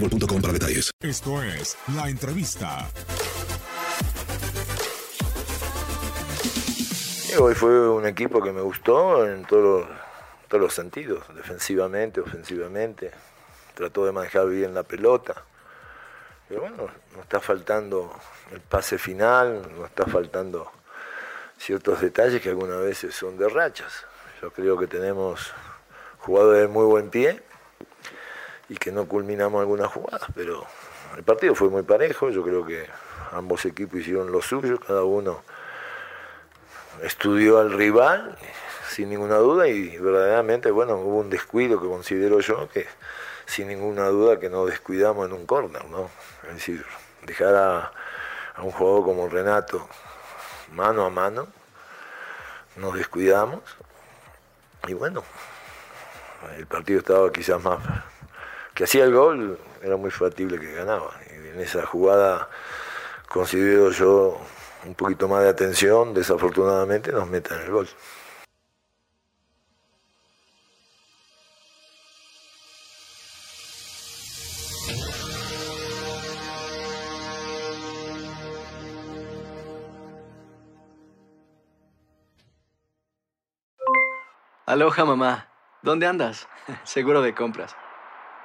boostmobile.com para detalles. Esto es La Entrevista. Hoy fue un equipo que me gustó en todos los, todos los sentidos, defensivamente, ofensivamente. Trató de manejar bien la pelota. Pero bueno, nos está faltando el pase final, nos está faltando ciertos detalles que algunas veces son de rachas. Yo creo que tenemos jugadores de muy buen pie y que no culminamos algunas jugadas, pero el partido fue muy parejo, yo creo que ambos equipos hicieron lo suyo, cada uno estudió al rival sin ninguna duda y verdaderamente, bueno, hubo un descuido que considero yo que sin ninguna duda que no descuidamos en un córner, ¿no? Es decir, dejar a, a un jugador como Renato mano a mano, nos descuidamos y bueno, el partido estaba quizás más que hacía el gol, era muy factible que ganaba. Y en esa jugada considero yo un poquito más de atención, desafortunadamente nos meten el gol. Aloha mamá, ¿dónde andas? Seguro de compras.